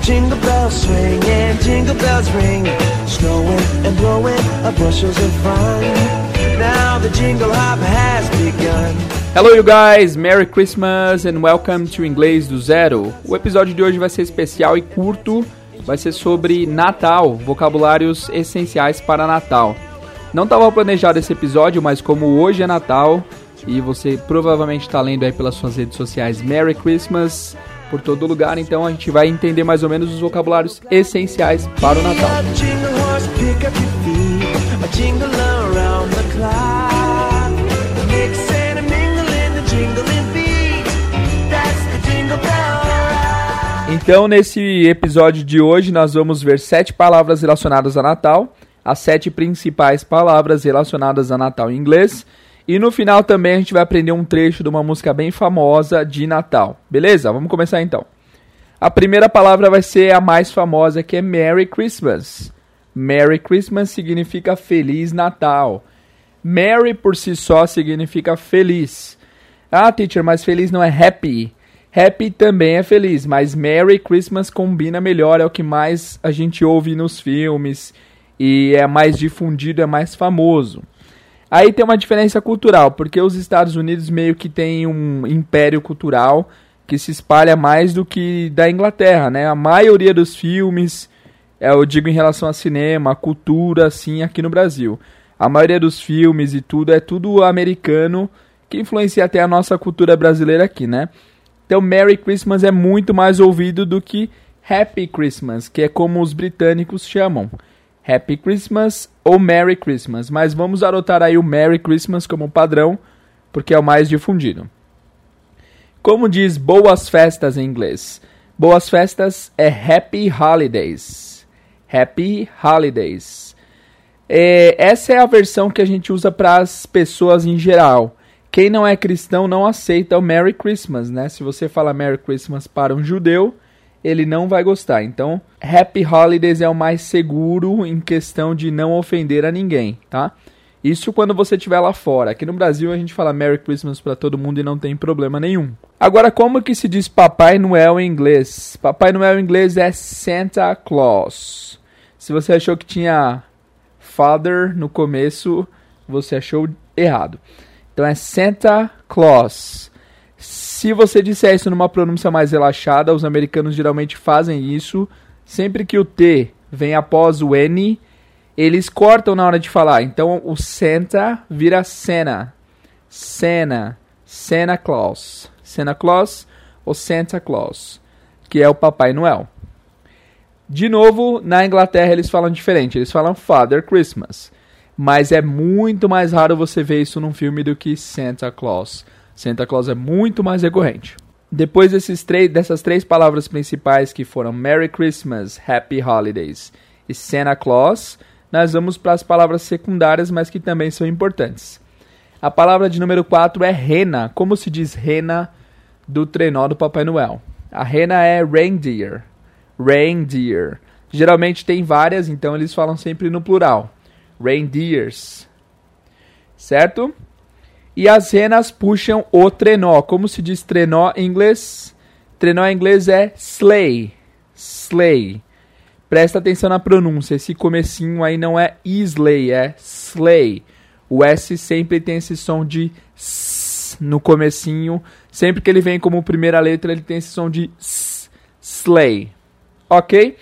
Jingle bells swing and jingle bells ring. Snowing and blowing bushels of fun. Now the jingle hop has begun. Hello you guys, Merry Christmas and welcome to Inglês do Zero. O episódio de hoje vai ser especial e curto, vai ser sobre Natal, vocabulários essenciais para Natal. Não estava planejado esse episódio, mas como hoje é Natal e você provavelmente está lendo aí pelas suas redes sociais Merry Christmas por todo lugar, então a gente vai entender mais ou menos os vocabulários essenciais para o Natal. Então, nesse episódio de hoje, nós vamos ver sete palavras relacionadas a Natal, as sete principais palavras relacionadas a Natal em inglês. E no final também a gente vai aprender um trecho de uma música bem famosa de Natal. Beleza? Vamos começar então. A primeira palavra vai ser a mais famosa, que é Merry Christmas. Merry Christmas significa Feliz Natal. Merry por si só significa feliz. Ah, teacher, mas feliz não é happy. Happy também é feliz, mas Merry Christmas combina melhor, é o que mais a gente ouve nos filmes e é mais difundido, é mais famoso. Aí tem uma diferença cultural, porque os Estados Unidos meio que tem um império cultural que se espalha mais do que da Inglaterra, né? A maioria dos filmes, é, eu digo em relação a cinema, a cultura, assim, aqui no Brasil. A maioria dos filmes e tudo é tudo americano, que influencia até a nossa cultura brasileira aqui, né? Então, Merry Christmas é muito mais ouvido do que Happy Christmas, que é como os britânicos chamam. Happy Christmas ou Merry Christmas, mas vamos adotar aí o Merry Christmas como padrão, porque é o mais difundido. Como diz boas festas em inglês? Boas festas é Happy Holidays. Happy Holidays. É, essa é a versão que a gente usa para as pessoas em geral. Quem não é cristão não aceita o Merry Christmas, né? Se você fala Merry Christmas para um judeu, ele não vai gostar. Então, Happy Holidays é o mais seguro em questão de não ofender a ninguém, tá? Isso quando você estiver lá fora. Aqui no Brasil a gente fala Merry Christmas para todo mundo e não tem problema nenhum. Agora, como que se diz Papai Noel em inglês? Papai Noel em inglês é Santa Claus. Se você achou que tinha Father no começo, você achou errado. Então é Santa Claus. Se você disser isso numa pronúncia mais relaxada, os americanos geralmente fazem isso. Sempre que o T vem após o N, eles cortam na hora de falar. Então o Santa vira Sena. Sena. Santa Claus. Santa Claus ou Santa Claus, que é o Papai Noel. De novo, na Inglaterra eles falam diferente. Eles falam Father Christmas. Mas é muito mais raro você ver isso num filme do que Santa Claus. Santa Claus é muito mais recorrente. Depois desses três, dessas três palavras principais que foram Merry Christmas, Happy Holidays e Santa Claus, nós vamos para as palavras secundárias, mas que também são importantes. A palavra de número 4 é rena. Como se diz rena do trenó do Papai Noel? A rena é reindeer. Reindeer. Geralmente tem várias, então eles falam sempre no plural. Reindeers. Certo? E as renas puxam o trenó. Como se diz trenó em inglês? Trenó em inglês é sleigh. Sleigh. Presta atenção na pronúncia. Esse comecinho aí não é sleigh, é sleigh. O S sempre tem esse som de s no comecinho. Sempre que ele vem como primeira letra, ele tem esse som de s, sleigh. Ok?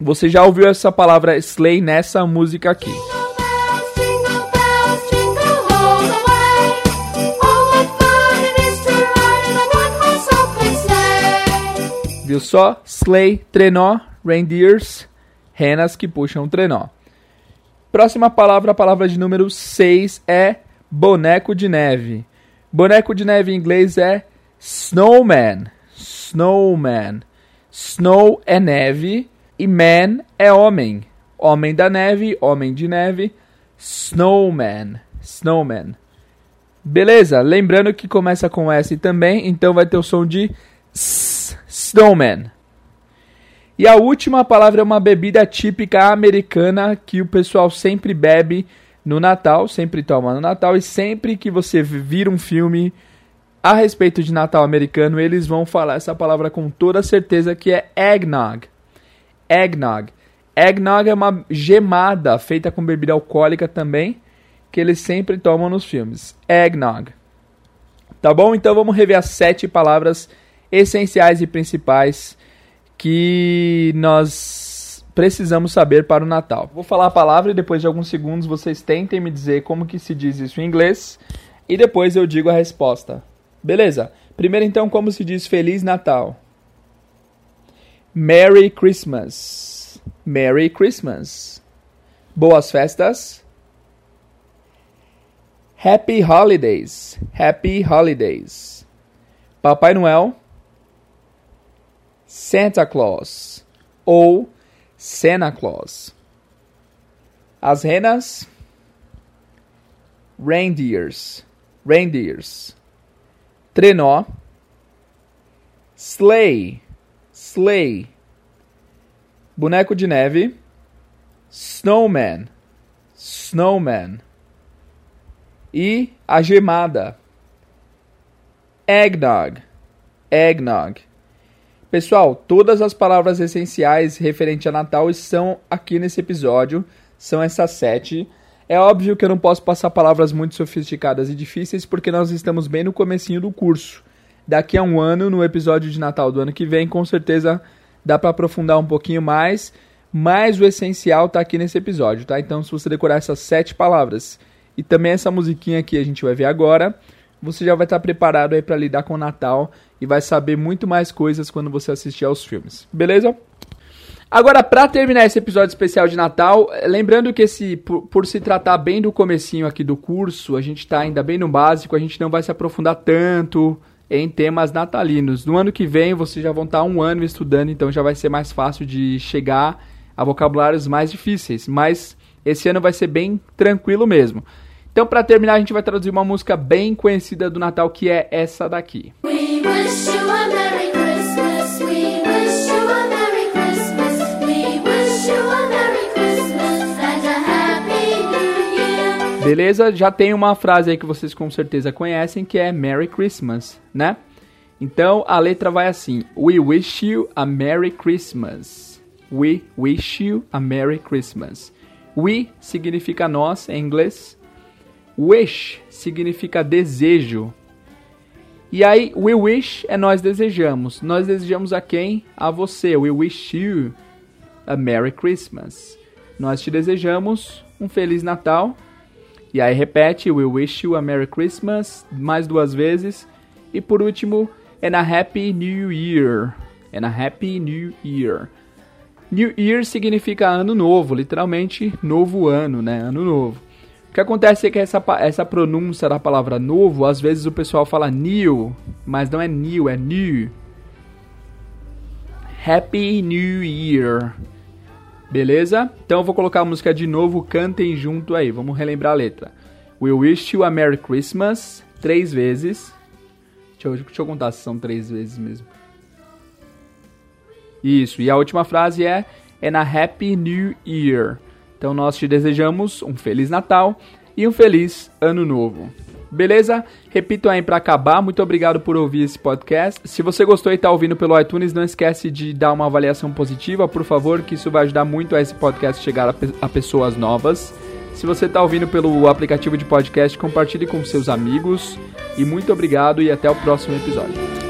Você já ouviu essa palavra sleigh nessa música aqui. Viu só? Sleigh, trenó, reindeers, renas que puxam trenó. Próxima palavra, a palavra de número 6 é boneco de neve. Boneco de neve em inglês é snowman. Snowman. Snow é neve e man é homem. Homem da neve, homem de neve. Snowman. Snowman. Beleza, lembrando que começa com S também, então vai ter o som de s, snowman. E a última palavra é uma bebida típica americana que o pessoal sempre bebe no Natal, sempre toma no Natal e sempre que você vira um filme a respeito de Natal americano, eles vão falar essa palavra com toda certeza que é eggnog. Eggnog. Eggnog é uma gemada feita com bebida alcoólica também, que eles sempre tomam nos filmes. Eggnog. Tá bom? Então vamos rever as sete palavras essenciais e principais que nós precisamos saber para o Natal. Vou falar a palavra e depois de alguns segundos vocês tentem me dizer como que se diz isso em inglês e depois eu digo a resposta. Beleza? Primeiro então, como se diz Feliz Natal? Merry Christmas. Merry Christmas. Boas festas. Happy Holidays. Happy Holidays. Papai Noel. Santa Claus ou Santa Claus. As renas. Reindeers. Reindeers. Trenó. Sleigh. Sleigh. Boneco de neve. Snowman. Snowman. E a gemada. Eggnog. Eggnog. Pessoal, todas as palavras essenciais referente a Natal estão aqui nesse episódio. São essas sete. É óbvio que eu não posso passar palavras muito sofisticadas e difíceis porque nós estamos bem no comecinho do curso. Daqui a um ano, no episódio de Natal do ano que vem, com certeza dá para aprofundar um pouquinho mais, mas o essencial está aqui nesse episódio, tá? Então, se você decorar essas sete palavras e também essa musiquinha que a gente vai ver agora, você já vai estar preparado aí para lidar com o Natal e vai saber muito mais coisas quando você assistir aos filmes. Beleza? Agora, para terminar esse episódio especial de Natal, lembrando que esse por, por, se tratar bem do comecinho aqui do curso, a gente está ainda bem no básico, a gente não vai se aprofundar tanto em temas natalinos. No ano que vem, vocês já vão estar um ano estudando, então já vai ser mais fácil de chegar a vocabulários mais difíceis. Mas esse ano vai ser bem tranquilo mesmo. Então, para terminar, a gente vai traduzir uma música bem conhecida do Natal, que é essa daqui. We wish you a Merry Christmas. We wish you a Merry Christmas. We wish you a Merry Christmas and a Happy New Year. Beleza? Já tem uma frase aí que vocês com certeza conhecem, que é Merry Christmas, né? Então, a letra vai assim: We wish you a Merry Christmas. We wish you a Merry Christmas. We significa nós em inglês. Wish significa desejo. E aí, we wish é nós desejamos. Nós desejamos a quem? A você. We wish you a Merry Christmas. Nós te desejamos um Feliz Natal. E aí repete, we wish you a Merry Christmas mais duas vezes. E por último, and a Happy New Year. And a Happy New Year. New Year significa ano novo, literalmente novo ano, né? Ano novo. O que acontece é que essa, essa pronúncia da palavra novo, às vezes o pessoal fala new, mas não é new, é new. Happy New Year. Beleza? Então eu vou colocar a música de novo, cantem junto aí, vamos relembrar a letra. We wish you a Merry Christmas, três vezes. Deixa eu, deixa eu contar se são três vezes mesmo. Isso, e a última frase é And a Happy New Year. Então nós te desejamos um Feliz Natal e um Feliz Ano Novo. Beleza? Repito aí para acabar, muito obrigado por ouvir esse podcast. Se você gostou e está ouvindo pelo iTunes, não esquece de dar uma avaliação positiva, por favor, que isso vai ajudar muito a esse podcast chegar a, pe- a pessoas novas. Se você está ouvindo pelo aplicativo de podcast, compartilhe com seus amigos. E muito obrigado e até o próximo episódio.